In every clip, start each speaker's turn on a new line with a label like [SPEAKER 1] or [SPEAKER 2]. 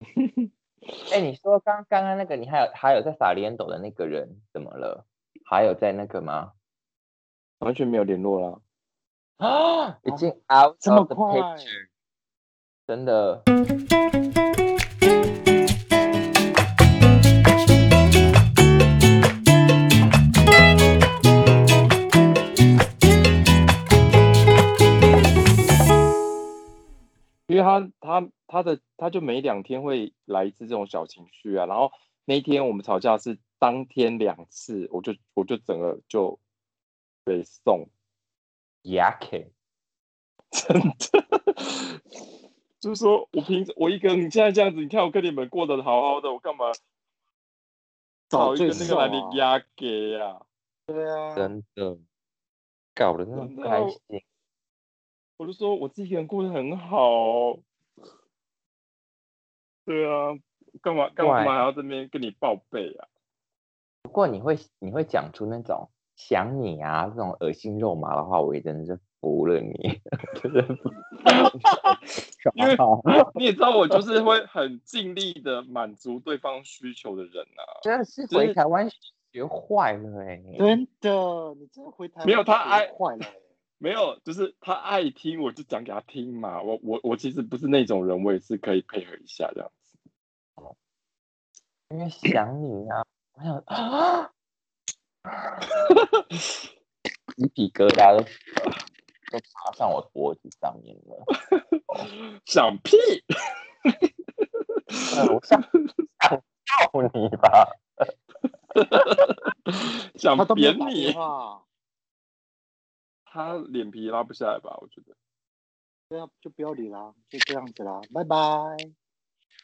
[SPEAKER 1] 哎，你说刚刚刚那个，你还有还有在撒连斗的那个人怎么了？还有在那个吗？
[SPEAKER 2] 完全没有联络了。
[SPEAKER 1] 啊，已经 out
[SPEAKER 3] 这么
[SPEAKER 1] of the
[SPEAKER 3] 快
[SPEAKER 1] picture，真的。
[SPEAKER 2] 因为他他他的他就每两天会来一次这种小情绪啊，然后那一天我们吵架是当天两次，我就我就整个就被送
[SPEAKER 1] ，Yake，
[SPEAKER 2] 真的，就是说我平时我一个人，你现在这样子，你看我跟你们过得好好的，我干嘛找一个那个来领
[SPEAKER 3] 呀？
[SPEAKER 2] 压给呀？
[SPEAKER 3] 对啊，
[SPEAKER 1] 真的搞得那么开心。
[SPEAKER 2] 我就说我自己一个人过得很好，对啊，干嘛干嘛
[SPEAKER 1] 对
[SPEAKER 2] 还要这边跟你报备啊？
[SPEAKER 1] 不过你会你会讲出那种想你啊这种恶心肉麻的话，我也真的是服了你，真的服。
[SPEAKER 2] 因为你也知道，我就是会很尽力的满足对方需求的人啊。
[SPEAKER 1] 真的是回台湾学坏了哎、
[SPEAKER 3] 真的，你真的回台湾
[SPEAKER 2] 没有他
[SPEAKER 3] 学
[SPEAKER 2] 爱
[SPEAKER 3] 坏了欸。
[SPEAKER 2] 没有，就是他爱听，我就讲给他听嘛。我我我其实不是那种人，我也是可以配合一下这样子。
[SPEAKER 1] 因为想你啊，我想啊，鸡皮疙瘩都都爬上我脖子上面了。
[SPEAKER 2] 想屁！
[SPEAKER 1] 呃我想想揍你吧！
[SPEAKER 2] 想扁你他脸皮拉不下来吧？我觉得。
[SPEAKER 3] 对啊，就不要理啦，就这样子啦，拜拜。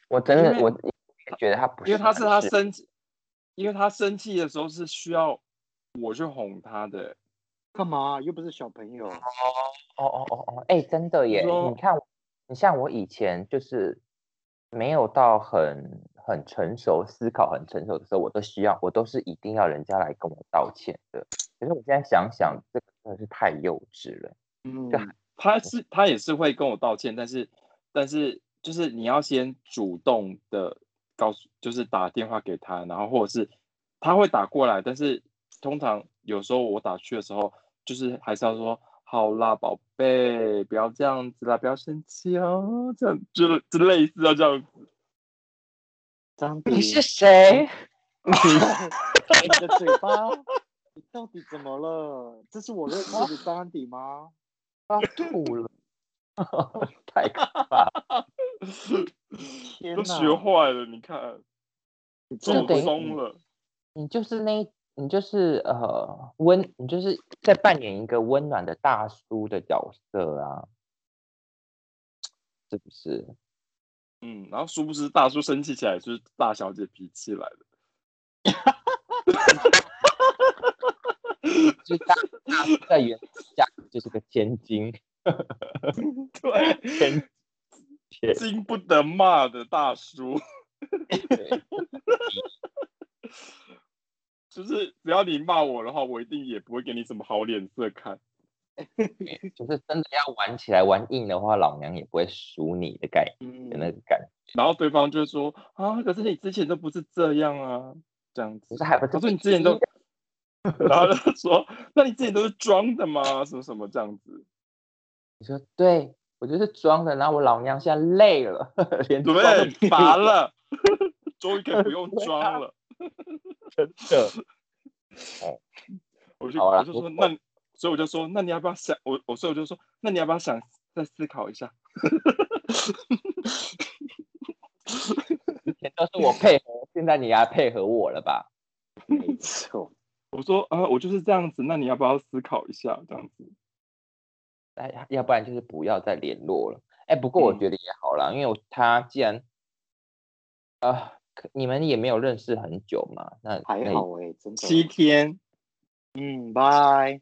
[SPEAKER 1] 我真的我觉得他不是，
[SPEAKER 2] 因为他是他生气，因为他生气的时候是需要我去哄他的。
[SPEAKER 3] 干嘛？又不是小朋友。
[SPEAKER 1] 哦哦哦哦哦，哎、真的耶！你看，你像我以前就是没有到很很成熟，思考很成熟的时候，我都需要，我都是一定要人家来跟我道歉的。可是我现在想想，这个真的是太幼稚了。
[SPEAKER 3] 嗯，
[SPEAKER 2] 他是他也是会跟我道歉，但是但是就是你要先主动的告诉，就是打电话给他，然后或者是他会打过来，但是通常有时候我打去的时候，就是还是要说好啦，宝贝，不要这样子啦，不要生气哦，这样就就类似要这样子。
[SPEAKER 3] 张，
[SPEAKER 1] 你是谁？
[SPEAKER 3] 你的嘴巴，你到底怎么了？这是我认识的张安迪吗？
[SPEAKER 1] 要吐了，太可怕了！
[SPEAKER 3] 天哪，
[SPEAKER 2] 都学坏了，你看，中
[SPEAKER 1] 就等于
[SPEAKER 2] 松了。
[SPEAKER 1] 你就是那，你就是呃温，你就是在扮演一个温暖的大叔的角色啊，是不是？
[SPEAKER 2] 嗯，然后殊不知大叔生气起来就是大小姐脾气来了。
[SPEAKER 1] 就是大大在原价就是个千金，
[SPEAKER 2] 对，
[SPEAKER 1] 千千
[SPEAKER 2] 经不得骂的大叔，就是只要你骂我的话，我一定也不会给你什么好脸色看。
[SPEAKER 1] 就是真的要玩起来玩硬的话，老娘也不会输你的概那个感觉。
[SPEAKER 2] 然后对方就说啊，可是你之前都不是这样啊，这样子
[SPEAKER 1] 可。是还不是
[SPEAKER 2] 他说你之前都，然后就说，那你自己都是装的吗？什么什么这样子？
[SPEAKER 1] 你说对我就是装的，然后我老娘现在累了，连装都
[SPEAKER 2] 对，乏了，终于可以不用装了。
[SPEAKER 1] 真的。
[SPEAKER 2] 我就
[SPEAKER 1] 好啦
[SPEAKER 2] 我就说，那所以我就说，那你要不要想我？我所以我就说，那你要不要想再思考一下？
[SPEAKER 1] 以前都是我配合，现在你要配合我了吧？
[SPEAKER 3] 没错，
[SPEAKER 2] 我说啊，我就是这样子，那你要不要思考一下？这样子，
[SPEAKER 1] 哎，要不然就是不要再联络了。哎，不过我
[SPEAKER 2] 嗯
[SPEAKER 1] 觉得也好啦，因为我他既然啊、可你们也没有认识很久嘛，那那
[SPEAKER 3] 还好哎、真的。
[SPEAKER 2] 七天
[SPEAKER 3] 嗯，拜。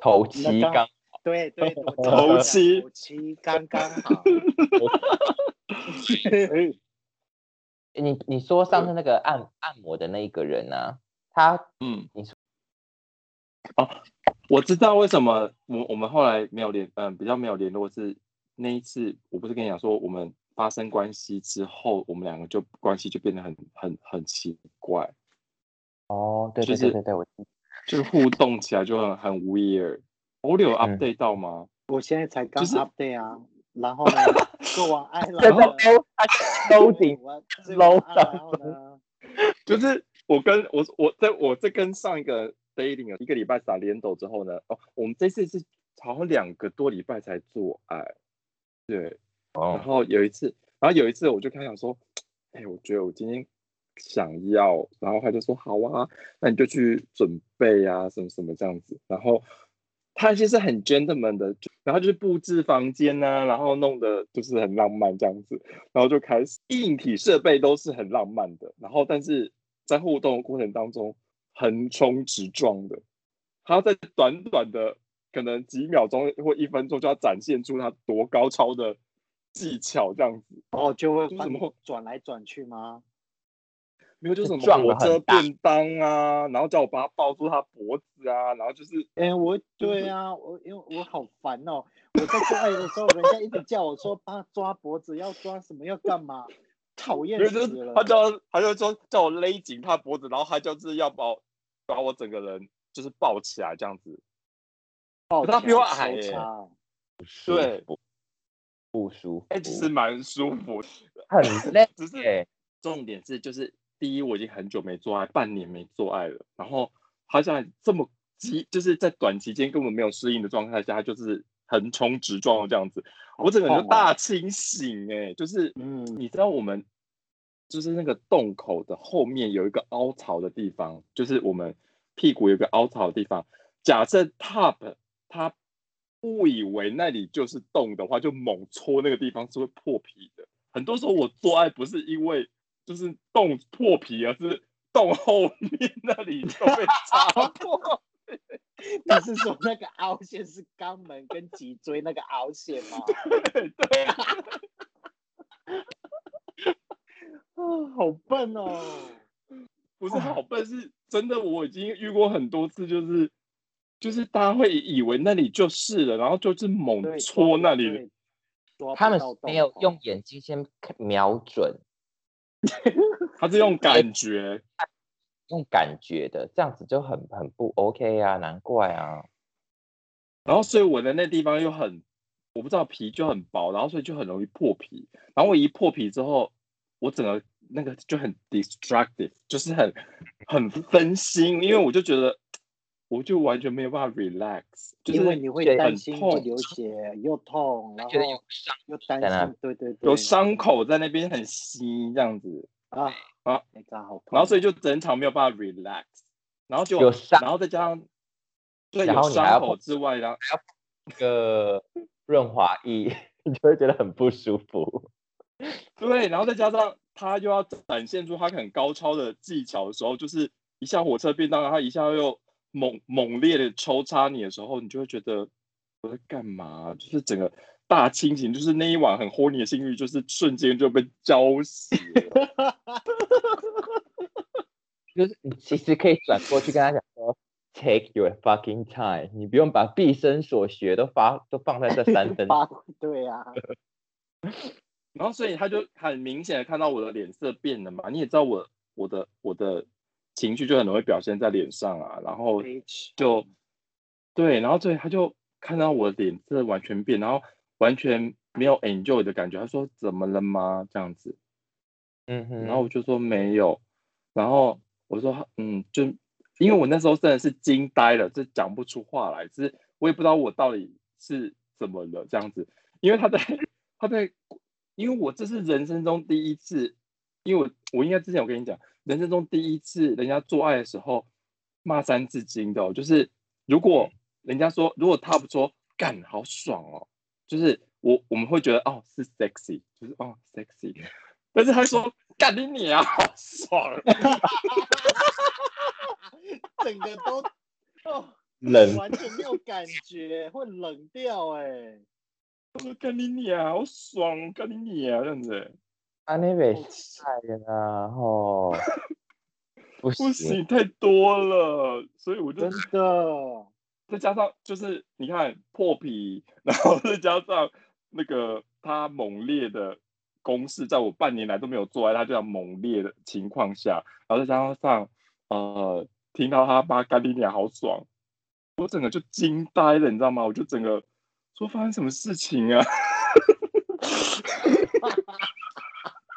[SPEAKER 1] 头七刚
[SPEAKER 3] 对对，
[SPEAKER 2] 头七
[SPEAKER 3] 头七刚刚好。
[SPEAKER 1] 你你说上次那个按按摩的那一个人啊，他
[SPEAKER 2] 嗯，
[SPEAKER 1] 你说
[SPEAKER 2] 哦，我知道为什么我我们后来没有联，嗯，比较没有联络是那一次，我不是跟你讲说我们发生关系之后，我们两个就关系就变得很很很奇怪，
[SPEAKER 1] 哦，对
[SPEAKER 2] 就是
[SPEAKER 1] 对对对对，我记
[SPEAKER 2] 就是互动起来就很很 weird。我有
[SPEAKER 1] 嗯
[SPEAKER 2] update 到吗？
[SPEAKER 3] 我现在才刚
[SPEAKER 2] 就是
[SPEAKER 3] update 啊，然后呢，做完爱，
[SPEAKER 1] 这个
[SPEAKER 3] 然后呢
[SPEAKER 1] low 它 loading
[SPEAKER 3] 我做
[SPEAKER 1] low
[SPEAKER 3] 完爱然后呢，
[SPEAKER 2] 就是我跟我我在我在跟上一个 dating 一个礼拜撒连斗之后呢，哦，我们这次是好像两个多礼拜才做爱，对，然
[SPEAKER 1] 哦，
[SPEAKER 2] 后有一次，然后有一次我就跟他讲说，哎，我觉得我今天想要，然后他就说好啊，那你就去准备啊，什么什么这样子，然后他其实很 gentleman 的，然后就是布置房间呐、然后弄得就是很浪漫这样子，然后就开始硬体设备都是很浪漫的，然后但是在互动的过程当中横冲直撞的，他在短短的可能几秒钟或一分钟就要展现出他多高超的技巧这样子，
[SPEAKER 3] 哦，就会
[SPEAKER 2] 什么
[SPEAKER 3] 你转来转去吗？
[SPEAKER 2] 没有就是什么火车便当啊，然后叫我把他抱住他脖子啊，然后就是
[SPEAKER 3] 哎、我对啊，我因为我好烦哦，我在做爱的时候，人家一直叫我说帮他抓脖子，要抓什么，要干嘛，讨厌
[SPEAKER 2] 因为就是
[SPEAKER 3] 死了。
[SPEAKER 2] 他叫他就说叫我勒紧他脖子，然后他就是要把我把我整个人就是抱起来这样子，
[SPEAKER 3] 抱
[SPEAKER 2] 他比我矮对，
[SPEAKER 1] 不舒服，
[SPEAKER 2] 哎、其实蛮舒服的。
[SPEAKER 1] 很 累
[SPEAKER 2] 只是
[SPEAKER 1] 耶，
[SPEAKER 2] 重点是，就是第一，我已经很久没做爱，半年没做爱了，然后好像这么急，就是在短期间根本没有适应的状态下，他就是横冲直撞这样子，我整个人就大清醒哎、就是
[SPEAKER 3] 嗯，
[SPEAKER 2] 你知道我们就是那个洞口的后面有一个凹槽的地方，就是我们屁股有一个凹槽的地方。假设 top 他误以为那里就是洞的话，就猛戳那个地方是会破皮的。很多时候我做爱不是因为就是洞破皮，而是洞后面那里就被 插破。
[SPEAKER 3] 你是说那个凹陷是肛门跟脊椎那个凹陷吗？
[SPEAKER 2] 对，
[SPEAKER 3] 啊，好笨哦！
[SPEAKER 2] 不是好笨，是真的。我已经遇过很多次，就是就是大家会以为那里就是了，然后就是猛，戳那里。
[SPEAKER 1] 他们没有用眼睛先瞄准，
[SPEAKER 2] 他是用感觉，
[SPEAKER 1] 用感觉的，这样子就很很不 OK 啊，难怪啊。
[SPEAKER 2] 然后所以我的那地方又很，我不知道皮就很薄，然后所以就很容易破皮。然后我一破皮之后，我整个那个就很 destructive，就是很很分心，因为我就觉得我就完全没有办法 relax，就是
[SPEAKER 3] 因为你会担
[SPEAKER 2] 很痛
[SPEAKER 3] 心会流血又痛，然
[SPEAKER 1] 觉得有
[SPEAKER 3] 后
[SPEAKER 1] 伤
[SPEAKER 3] 又担心，对对对，
[SPEAKER 2] 有伤口在那边很吸这样子，
[SPEAKER 3] 啊
[SPEAKER 2] 啊，
[SPEAKER 3] 那个好痛。
[SPEAKER 2] 然后所以就整场没有办法 relax，然后就
[SPEAKER 1] 有伤
[SPEAKER 2] 然后再加上对
[SPEAKER 1] 然
[SPEAKER 2] 有伤
[SPEAKER 1] 后你还要碰
[SPEAKER 2] 口之外，然后
[SPEAKER 1] 那个润滑液，你就会觉得很不舒服。
[SPEAKER 2] 对，然后再加上他又要展现出他很高超的技巧的时候，就是一下火车便当，然后一下又猛猛烈的抽插你的时候，你就会觉得我在干嘛？就是整个大清醒，就是那一晚很 horny 的性欲，就是瞬间就被浇熄了。
[SPEAKER 1] 就是你其实可以转过去跟他讲说，Take your fucking time，你不用把毕生所学都发都放在这三分
[SPEAKER 3] 发对啊，
[SPEAKER 2] 然后所以他就很明显的看到我的脸色变了嘛，你也知道我我的我的情绪就很容易表现在脸上啊，然后就对，然后所以他就看到我的脸色完全变，然后完全没有 enjoy 的感觉，他说怎么了吗？这样子，
[SPEAKER 1] 嗯哼，
[SPEAKER 2] 然后我就说。没有，然后我说嗯，就因为我那时候真的是惊呆了，这讲不出话来，就是我也不知道我到底是怎么了这样子，因为他在他在，因为我这是人生中第一次，因为我我应该之前我跟你讲，人生中第一次人家做爱的时候骂三字经的、哦，就是如果人家说，如果他不说干好爽哦，就是我我们会觉得哦是 sexy，就是哦 sexy，但是他说干你你啊好爽，
[SPEAKER 3] 整个都哦
[SPEAKER 1] 冷。
[SPEAKER 3] 完全没有感觉，会冷掉哎、
[SPEAKER 2] 他说干你你啊好爽，干你你啊这样子，
[SPEAKER 1] 啊那边晒的啦，吼，不
[SPEAKER 2] 不
[SPEAKER 1] 行，
[SPEAKER 2] 太多了，所以我就
[SPEAKER 3] 真的。
[SPEAKER 2] 再加上就是你看破皮，然后再加上那个他猛烈的攻势，在我半年来都没有做爱，他这样猛烈的情况下，然后再加上呃，听到他妈干你娘好爽，我整个就惊呆了，你知道吗？我就整个说发生什么事情啊？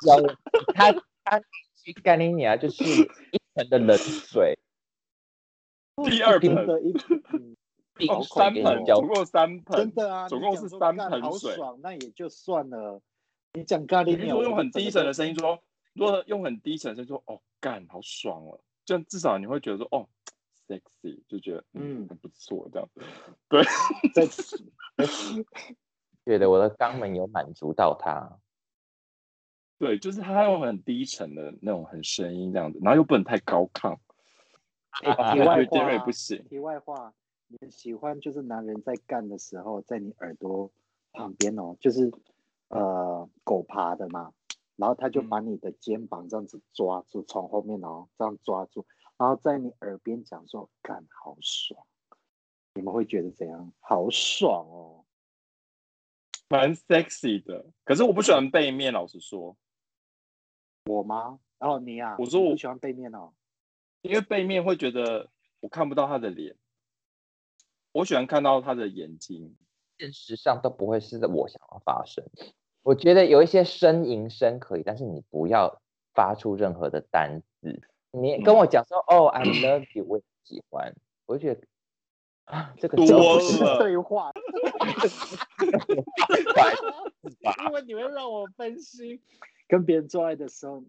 [SPEAKER 1] 有他他去干你娘，就是一盆的冷水，
[SPEAKER 2] 第二盆
[SPEAKER 3] 的一嗯
[SPEAKER 1] 冰
[SPEAKER 2] 哦，三盆，
[SPEAKER 1] 浇
[SPEAKER 2] 总共三盆，
[SPEAKER 3] 真的啊，
[SPEAKER 2] 总共是三盆水。
[SPEAKER 3] 爽，那也就算了。你讲咖喱
[SPEAKER 2] 你
[SPEAKER 3] 鸟，
[SPEAKER 2] 说用很低沉的声音
[SPEAKER 3] 音，
[SPEAKER 2] 说，如果用很低沉的声音说，哦，干，好爽哦，这样至少你会觉得说，哦，sexy，就觉得嗯
[SPEAKER 3] 嗯
[SPEAKER 2] 很不错这样。
[SPEAKER 3] 在
[SPEAKER 1] 觉得我的肛门有满足到他。
[SPEAKER 2] 对，就是他用很低沉的那种很声音这样子，然后又不能太高亢，啊，
[SPEAKER 3] 题外 话
[SPEAKER 2] 不行。
[SPEAKER 3] 题外话，你们喜欢就是男人在干的时候，在你耳朵旁边哦，就是呃狗爬的嘛，然后他就
[SPEAKER 2] 嗯
[SPEAKER 3] 把你的肩膀这样子抓住，从后面哦这样抓住，然后在你耳边讲说干好爽，你们会觉得怎样？好爽哦！
[SPEAKER 2] 蛮 sexy 的，可是我不喜欢背面，老实说，
[SPEAKER 3] 我吗？哦，你啊，
[SPEAKER 2] 我说我
[SPEAKER 3] 不喜欢背面哦。
[SPEAKER 2] 因为背面会觉得我看不到他的脸，我喜欢看到他的眼睛。
[SPEAKER 1] 现实上都不会是我想要发生。我觉得有一些呻吟声可以，但是你不要发出任何的单字。你跟我讲说“哦，I love you”，我也喜欢，我就觉得啊，这个
[SPEAKER 3] 不是
[SPEAKER 2] 了
[SPEAKER 3] 对话，因为你会让我分心。跟别人做爱的时候，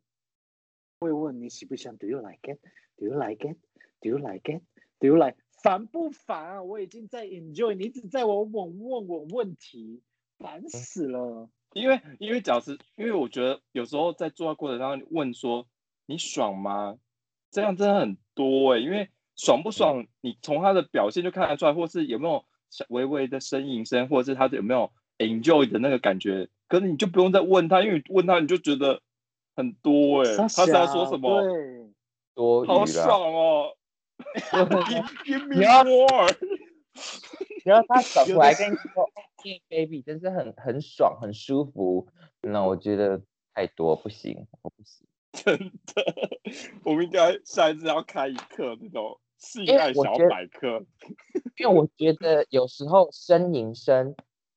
[SPEAKER 3] 会问你喜不喜欢？Do you like it? Do you like it? Do you like it? Do you like？烦不烦啊？我已经在 enjoy，你一直在我问问我问题，烦死了。
[SPEAKER 2] 因为因为假设，因为我觉得有时候在做爱过程当中问说你爽吗？这样真的很多哎、因为爽不爽，你从他的表现就看得出来，或是有没有小微微的呻吟声，或者是他有没有 enjoy 的那个感觉。可是你就不用再问他，因为你问他你就觉得很多哎、
[SPEAKER 3] 傻
[SPEAKER 2] 他是要说什么？
[SPEAKER 3] 对，
[SPEAKER 1] 多。
[SPEAKER 2] 好爽哦！Give give me more。
[SPEAKER 1] 然后他走
[SPEAKER 3] 有的
[SPEAKER 1] 过来跟你说：“hey baby，真是很很爽，很舒服。”那我觉得太多不行，我不行。
[SPEAKER 2] 真的，我们应该下一次要开一课那种性
[SPEAKER 1] 因为
[SPEAKER 2] 爱小百科。
[SPEAKER 1] 因为我觉得有时候呻吟声，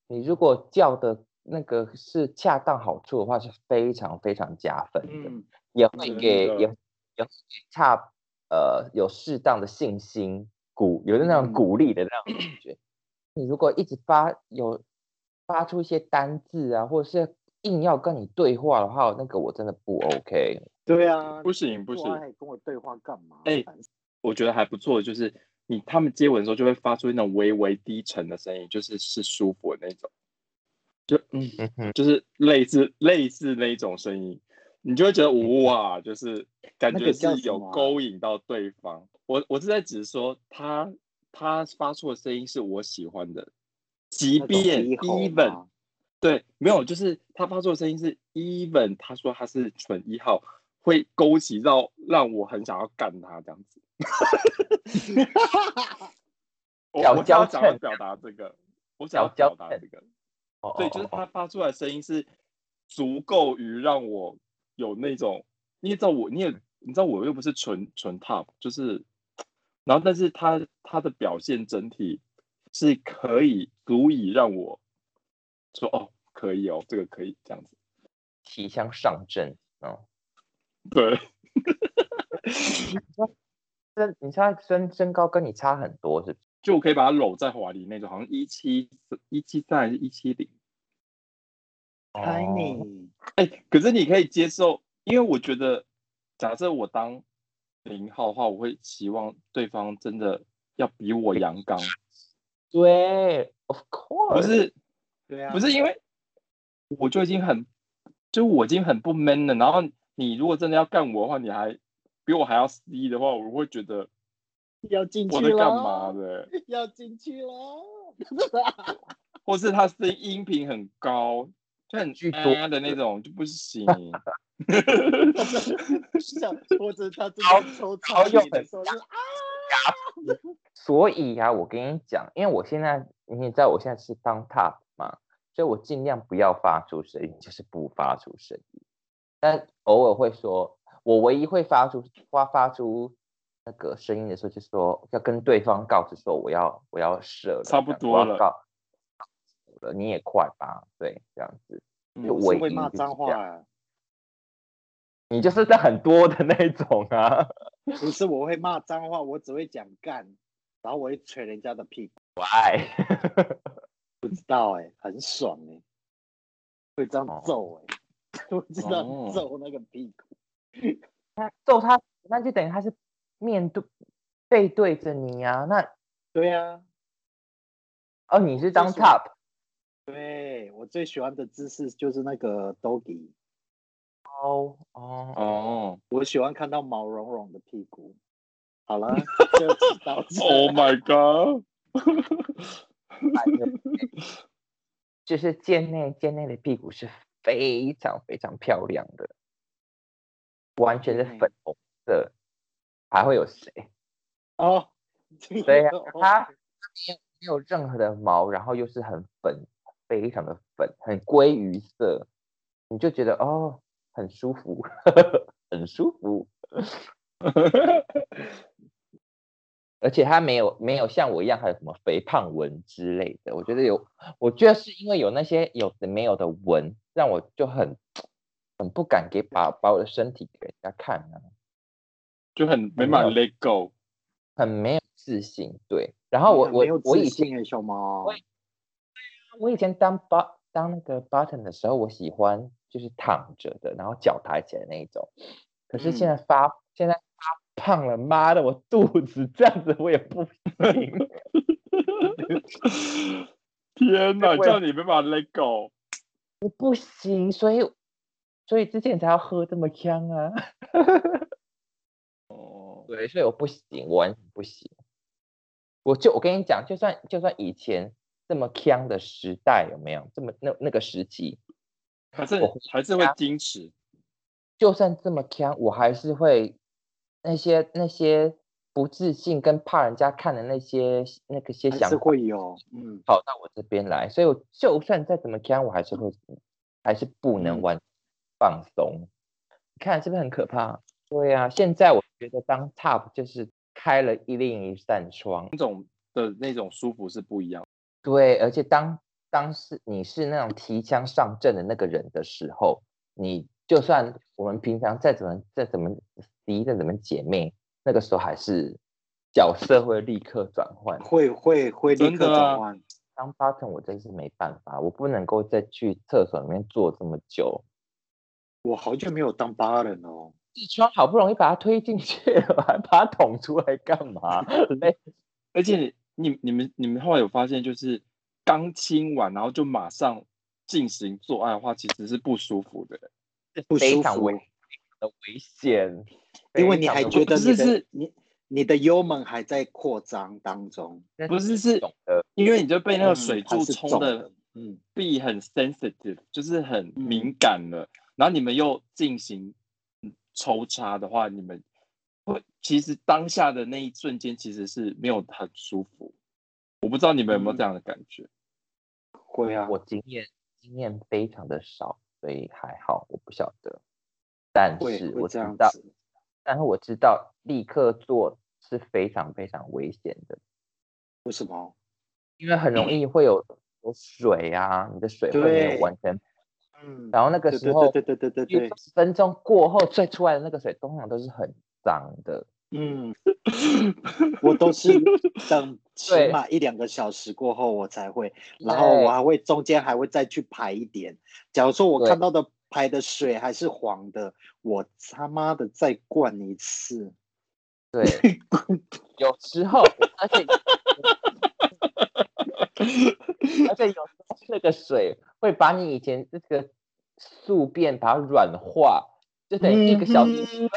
[SPEAKER 1] 你如果叫的那个是恰当好处的话，是非常非常加分的，
[SPEAKER 3] 嗯，
[SPEAKER 1] 也会
[SPEAKER 2] 真
[SPEAKER 1] 给也也会给恰呃有适当的信心鼓，有的那种
[SPEAKER 3] 嗯
[SPEAKER 1] 鼓励的那种感觉。你如果一直发有发出一些单字啊，或者是硬要跟你对话的话，那个我真的不 OK。
[SPEAKER 3] 对啊，
[SPEAKER 2] 不行不行
[SPEAKER 3] 做爱跟我对话干嘛？
[SPEAKER 2] 哎我觉得还不错，就是你他们接吻的时候就会发出那种微微低沉的声音，就是是舒服的那种，就嗯，
[SPEAKER 1] 嗯嗯，
[SPEAKER 2] 就是类似类似那一种声音，你就会觉得哇，就是感觉是有勾引到对方。我我是在指说他他发出的声音是我喜欢的，即便 even
[SPEAKER 3] 吗
[SPEAKER 2] 对，没有，就是他发出的声音是 even，他说他是纯一号，会勾起到让我很想要干他这样子。我
[SPEAKER 1] 小
[SPEAKER 2] 我想要表达这个，我想要表达这个，
[SPEAKER 1] 哦
[SPEAKER 2] 对，就是他发出来的声音是足够于让我有那种，你也知道我，你也你知道我又不是纯纯 top，就是，然后但是他他的表现整体是可以足以让我说哦，可以哦，这个可以这样子，
[SPEAKER 1] 提枪上阵哦。
[SPEAKER 2] 对，
[SPEAKER 1] 身你现在身身高跟你差很多是不是？
[SPEAKER 2] 就我可以把他搂在怀里那种，好像一七一七三还是一七零，
[SPEAKER 1] 哦。
[SPEAKER 3] tiny，
[SPEAKER 2] 哎，可是你可以接受，因为我觉得，假设我当零号的话，我会希望对方真的要比我阳刚，
[SPEAKER 1] 对，of course，
[SPEAKER 2] 不是
[SPEAKER 3] 对啊，
[SPEAKER 2] 不是因为我就已经很，就我已经很不 man 了，然后你如果真的要干我的话，你还比我还要 C 的话，我会觉得
[SPEAKER 3] 要进去
[SPEAKER 2] 我在干嘛，的，
[SPEAKER 3] 要进去了。
[SPEAKER 2] 或是他声音频很高，就很
[SPEAKER 1] 巨多
[SPEAKER 2] 啊的那种就不行。
[SPEAKER 3] 像或者他真
[SPEAKER 1] 好
[SPEAKER 3] 的抽
[SPEAKER 1] 好有
[SPEAKER 3] 插你的时候是啊，
[SPEAKER 1] 所以呀、我跟你讲，因为我现在你也知道我现在是当 top 嘛，所以我尽量不要发出声音，就是不发出声音。但偶尔会说，我唯一会发出发发出那个声音的时候，就是说要跟对方告知说我要我要射了，
[SPEAKER 2] 差不多了
[SPEAKER 1] 告了，你也快吧，对，这样子。就
[SPEAKER 3] 我
[SPEAKER 1] 唯一
[SPEAKER 3] 是会骂脏话啊，
[SPEAKER 1] 你就是在很多的那种啊，
[SPEAKER 3] 不是我会骂脏话，我只会讲干，然后我会捶人家的屁股，
[SPEAKER 1] 我爱。
[SPEAKER 3] 不知道哎、很爽哎、会这样
[SPEAKER 1] 哦。
[SPEAKER 3] 揍哎、我知道
[SPEAKER 2] 哦
[SPEAKER 3] 揍那个屁股，他
[SPEAKER 1] 揍他，那就等于他是面对背对着你啊。那
[SPEAKER 3] 对啊，
[SPEAKER 1] 哦，你是当
[SPEAKER 3] 就是
[SPEAKER 1] top
[SPEAKER 3] 对我最喜欢的姿势就是那个 doggy，
[SPEAKER 1] 哦哦，
[SPEAKER 2] 哦。
[SPEAKER 3] 我喜欢看到毛茸茸的屁股。好了，就知道这
[SPEAKER 2] ，Oh my god！
[SPEAKER 1] 就是贱内贱内的屁股是非常非常漂亮的，完全是粉红色，还会有谁？
[SPEAKER 3] 哦，
[SPEAKER 1] 对呀、它它没有没有任何的毛，然后又是很粉，非常的粉，很鲑鱼色，你就觉得哦，很舒服，很舒服。而且他没有没有像我一样还有什么肥胖纹之类的，我觉得有，我觉得是因为有那些有的没有的纹，让我就很很不敢给把把我的身体给人家看啊，
[SPEAKER 2] 就很没办法 let go。
[SPEAKER 1] 很没有自信。对，然后我我我以前
[SPEAKER 3] 小猫
[SPEAKER 1] 我，我以前当 b 当那个 button 的时候，我喜欢就是躺着的，然后脚抬起来那一种。可是现在发、现在发胖了，妈的，我肚子这样子我也不行。
[SPEAKER 2] 天哪，
[SPEAKER 1] 我
[SPEAKER 2] 这样你没办法 let go。
[SPEAKER 1] 我不行，所以所以之前才要喝这么香啊。
[SPEAKER 2] 哦，
[SPEAKER 1] 对，所以我不行，我完全不行。我就我跟你讲，就算就算以前这么呛的时代，有没有这么那那个时期，
[SPEAKER 2] 还是还是会矜持。
[SPEAKER 1] 就算这么呛，我还是会那些那些不自信跟怕人家看的那些那个些想法
[SPEAKER 3] 会有，嗯，
[SPEAKER 1] 跑到我这边来，所以我就算再怎么看，我还是会还是不能
[SPEAKER 3] 嗯
[SPEAKER 1] 完放松。你看是不是很可怕？对啊，现在我觉得当 top 就是开了一另一扇窗，
[SPEAKER 2] 那种的那种舒服是不一样。
[SPEAKER 1] 对，而且当当是你是那种提枪上阵的那个人的时候，你就算我们平常再怎么再怎么敌再怎么姐妹，那个时候还是角色会立刻转换。
[SPEAKER 3] 会会会立刻转换。
[SPEAKER 1] 当 button 我真是没办法，我不能够再去厕所里面坐这么久。
[SPEAKER 3] 我好久没有当八人哦，
[SPEAKER 1] 痔疮好不容易把它推进去了，还把它捅出来干嘛？累
[SPEAKER 2] 而且你你们你们后来有发现，就是刚亲完，然后就马上进行做爱的话，其实是不舒服的。
[SPEAKER 3] 不舒服
[SPEAKER 1] 非常危，的危险，
[SPEAKER 3] 因为你还觉得
[SPEAKER 2] 不是
[SPEAKER 3] 你你你的幽门还在扩张当中，
[SPEAKER 2] 不是是因为你就被那个
[SPEAKER 3] 嗯
[SPEAKER 2] 水柱冲的
[SPEAKER 3] 嗯，
[SPEAKER 2] 臂很 sensitive，就是很
[SPEAKER 3] 嗯
[SPEAKER 2] 敏感了。然后你们又进行嗯抽插的话，你们会其实当下的那一瞬间其实是没有很舒服。我不知道你们有没有
[SPEAKER 3] 嗯
[SPEAKER 2] 这样的感觉？
[SPEAKER 3] 会啊，
[SPEAKER 1] 我经验经验非常的少，所以还好，我不晓得。但是我知道，但是我知道立刻做是非常非常危险的，
[SPEAKER 3] 为什么？
[SPEAKER 1] 因为很容易会有有水啊，你的水会没有完全，
[SPEAKER 3] 嗯，
[SPEAKER 1] 然后那个时候
[SPEAKER 3] 对对对对对对，
[SPEAKER 1] 十分钟过后最出来的那个水通常都是很脏的，
[SPEAKER 3] 嗯，我都是等起码一两个小时过后我才会，然后我还会中间还会再去排一点。假如说我看到的排的水还是黄的，我他妈的再灌一次。
[SPEAKER 1] 对，有时候而且而且有时候那个水会把你以前这个宿便把它软化，就等于一个小时、
[SPEAKER 3] 嗯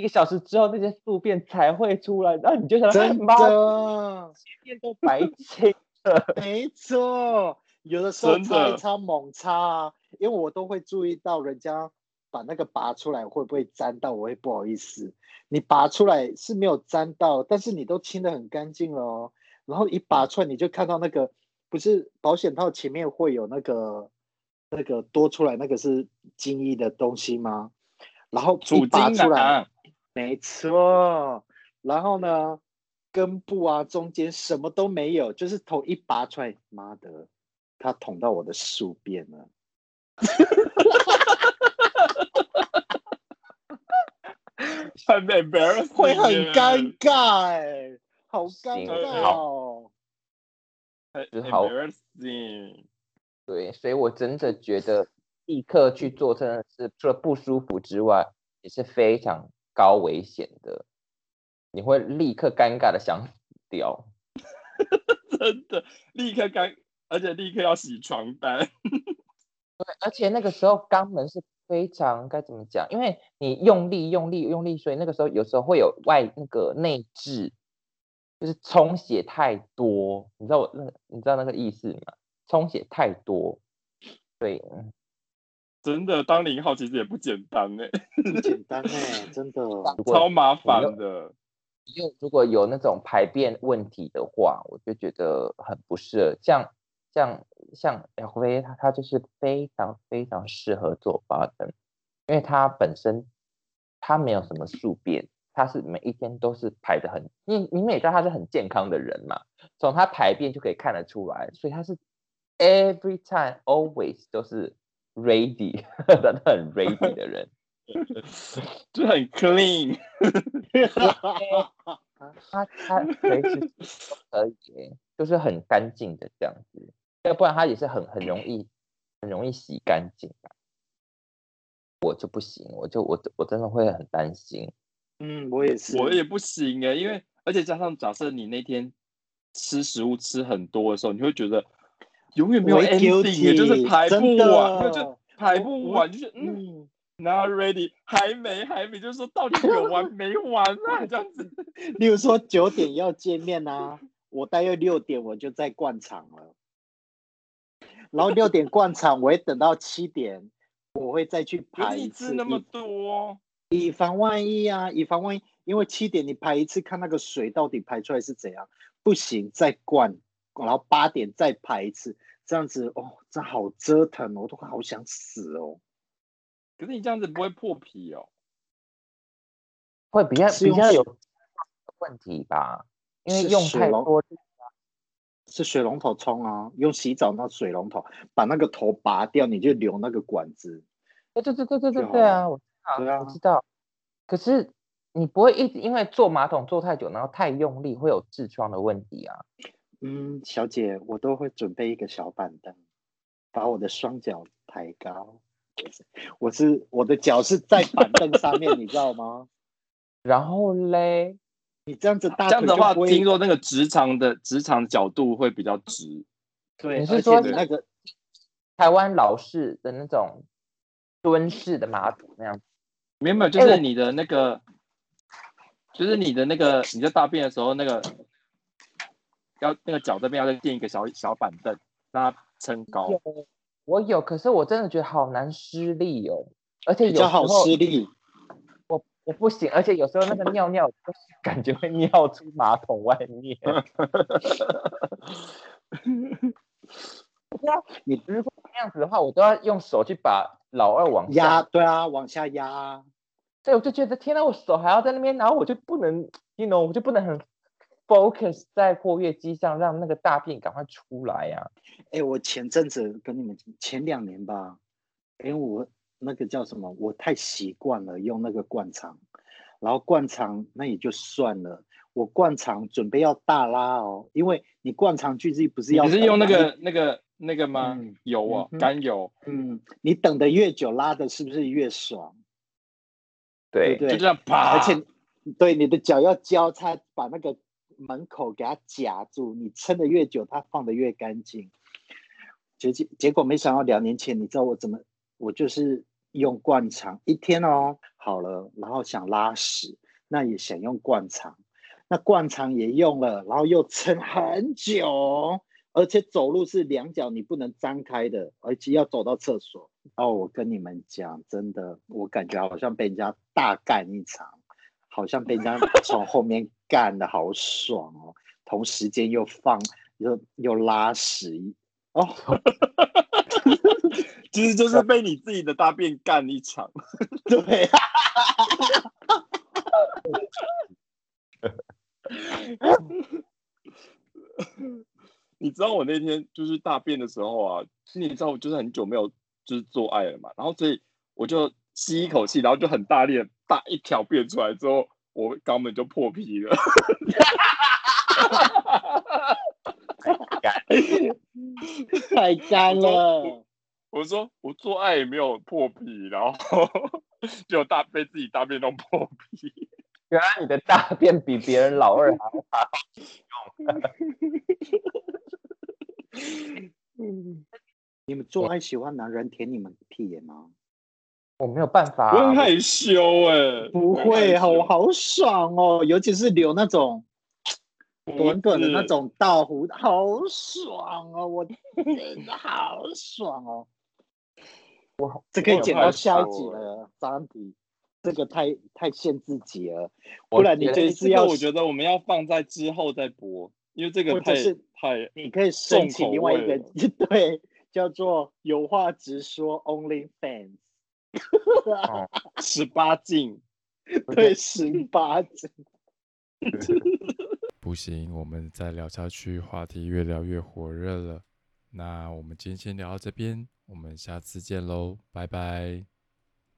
[SPEAKER 1] 一个小时之后那些宿便才会出来，然后你就想
[SPEAKER 3] 真
[SPEAKER 1] 妈
[SPEAKER 3] 的，
[SPEAKER 1] 前面都白清了，
[SPEAKER 3] 没错，有的时候擦一擦猛擦啊，因为我都会注意到人家把那个拔出来会不会沾到，我会不好意思。你拔出来是没有沾到，但是你都清的很干净了哦。然后一拔出来，你就看到那个不是保险套前面会有那个那个多出来那个是精液的东西吗？然后一拔出来，
[SPEAKER 2] 囊，
[SPEAKER 3] 没错。然后呢，根部啊中间什么都没有，就是头一拔出来，妈的，它捅到我的宿便了。
[SPEAKER 2] 很 embarrassing，
[SPEAKER 3] 会很
[SPEAKER 2] 耶
[SPEAKER 3] 尴尬哎、好尴
[SPEAKER 1] 行
[SPEAKER 3] 尬
[SPEAKER 1] 好
[SPEAKER 3] 哦。
[SPEAKER 2] 很
[SPEAKER 1] 就
[SPEAKER 2] embarrassing。
[SPEAKER 1] 对，所以我真的觉得立刻去做真的是除了不舒服之外，也是非常高危险的，你会立刻尴尬的想死掉。
[SPEAKER 2] 真的立刻尴，而且立刻要洗床单。
[SPEAKER 1] 对，而且那个时候肛门是非常该怎么讲？因为你用力、用力、用力，所以那个时候有时候会有外那个内痔，就是充血太多。你知道我那个你知道那个意思吗？充血太多，对，嗯
[SPEAKER 2] 真的，当零号其实也不简单呢，
[SPEAKER 3] 不简单哎、真的。
[SPEAKER 2] 超麻烦的。
[SPEAKER 1] 又如果有那种排便问题的话，我就觉得很不适合。像像像 LV，它它就是非常非常适合做 bottom，因为它本身它没有什么宿便，它是每一天都是排的很，你你们也知道他是很健康的人嘛，从他排便就可以看得出来，所以他是 every time always 都是 ready，真的很 ready 的人。
[SPEAKER 2] 就很 clean，
[SPEAKER 1] 他他随时都可以耶，就是很干净的这样子，要不然他也是很很容易很容易洗干净啊。我就不行，我就我我真的会很担心。
[SPEAKER 3] 嗯，我也是。
[SPEAKER 2] 我也不行哎，因为而且加上假设你那天吃食物吃很多的时候，你会觉得永远没有 ending，耶就是排不完，就就排不完，就是嗯。
[SPEAKER 3] 嗯
[SPEAKER 2] ，，not ready，还没还没，就是说到底有 完没完啊？这样子，
[SPEAKER 3] 例如说九点要见面啊，我大约六点我就在灌场了，然后六点灌场，我会等到七点，我会再去排一次，
[SPEAKER 2] 那么多，
[SPEAKER 3] 以防万一啊，以防万一，因为七点你排一次，看那个水到底排出来是怎样，不行再灌，然后八点再排一次，这样子哦，这好折腾哦，我都好想死哦。
[SPEAKER 2] 可是你这样子不会破皮哦。
[SPEAKER 1] 会比较比较有问题吧，因为用
[SPEAKER 3] 水龙
[SPEAKER 1] 太多，
[SPEAKER 3] 是水龙头冲啊，用洗澡那水龙头把那个头拔掉，你就留那个管子。
[SPEAKER 1] 对对对对对对对啊，我知道，
[SPEAKER 3] 对啊
[SPEAKER 1] 我知道。可是你不会一直因为坐马桶坐太久，然后太用力，会有痔疮的问题啊。
[SPEAKER 3] 嗯，小姐，我都会准备一个小板凳，把我的双脚抬高。我是我的脚是在板凳上面，你知道吗？
[SPEAKER 1] 然后嘞，
[SPEAKER 3] 你这样子大
[SPEAKER 2] 这样的话，听说那个直肠的直肠角度会比较直。
[SPEAKER 3] 对，
[SPEAKER 1] 你是说
[SPEAKER 3] 你那个
[SPEAKER 1] 台湾老式的那种蹲式的马桶那样子，
[SPEAKER 2] 没有没有，就是你的那个，就是你的那个你在大便的时候，那个要那个脚这边要再垫一个小小板凳，让它撑高。
[SPEAKER 1] 有我有，可是我真的觉得好难施力哦，而且有时
[SPEAKER 3] 比较好
[SPEAKER 1] 候
[SPEAKER 3] 施力。
[SPEAKER 1] 我我不行，而且有时候那个尿尿就是感觉会尿出马桶外面。对啊，
[SPEAKER 3] 你
[SPEAKER 1] 如果那样子的话，我都要用手去把老二往
[SPEAKER 3] 压，
[SPEAKER 1] 下，
[SPEAKER 3] 对啊，往下压啊。
[SPEAKER 1] 所以我就觉得天呐，我手还要在那边，然后我就不能，you know，我就不能很 focus 在括约肌上，让那个大便赶快出来呀、
[SPEAKER 3] 哎，我前阵子跟你们前两年吧，因为我那个叫什么，我太习惯了用那个灌肠，然后灌肠那也就算了，我灌肠准备要大拉哦，因为你灌肠距离不是要
[SPEAKER 2] 你是用那个那个那个吗
[SPEAKER 3] 嗯？
[SPEAKER 2] 油哦
[SPEAKER 3] 嗯，
[SPEAKER 2] 甘油，
[SPEAKER 3] 嗯，你等的越久，拉的是不是越爽？
[SPEAKER 1] 对
[SPEAKER 3] 对
[SPEAKER 2] 就这样啪，
[SPEAKER 3] 而且对你的脚要交叉，把那个门口给它夹住，你撑的越久，它放的越干净。结结结果没想到两年前，你知道我怎么？我就是用灌肠一天哦，好了，然后想拉屎，那也想用灌肠，那灌肠也用了，然后又撑很久，而且走路是两脚你不能张开的，而且要走到厕所。哦，我跟你们讲，真的，我感觉好像被人家大干一场，好像被人家从后面干的好爽哦。同时间又放又又拉屎哦，
[SPEAKER 2] 其实就是被你自己的大便干一场。
[SPEAKER 3] 对，
[SPEAKER 2] 你知道我那天就是大便的时候啊，你知道我就是很久没有就是做爱了嘛，然后所以我就吸一口气，然后就很大力的大一条便出来之后，我肛门就破皮了。
[SPEAKER 3] 太干了。
[SPEAKER 2] 我说我做爱也没有破皮，然后 就大被自己大便弄破皮。
[SPEAKER 1] 原来你的大便比别人老二还好
[SPEAKER 3] 嗯，你们做爱喜欢男人舔你们屁眼吗？
[SPEAKER 1] 我没有办法、
[SPEAKER 2] 我很害羞哎、
[SPEAKER 3] 不会，好我好爽哦，尤其是留那种短短的那种倒胡，好爽哦，我真的好爽哦。
[SPEAKER 1] 我
[SPEAKER 3] 这可以剪到下一集了，张迪，这个太太限制级了，不然你
[SPEAKER 1] 觉得
[SPEAKER 3] 就是要，
[SPEAKER 2] 我觉得我们要放在之后再播，因为这个太太
[SPEAKER 3] 你可以申请另外一个，对，叫做有话直说 Only Fans，
[SPEAKER 2] 十八禁。
[SPEAKER 3] 对，十八禁。
[SPEAKER 4] 不行，我们再聊下去，话题越聊越火热了。那我们今天先聊到这边，我们下次见喽，拜拜。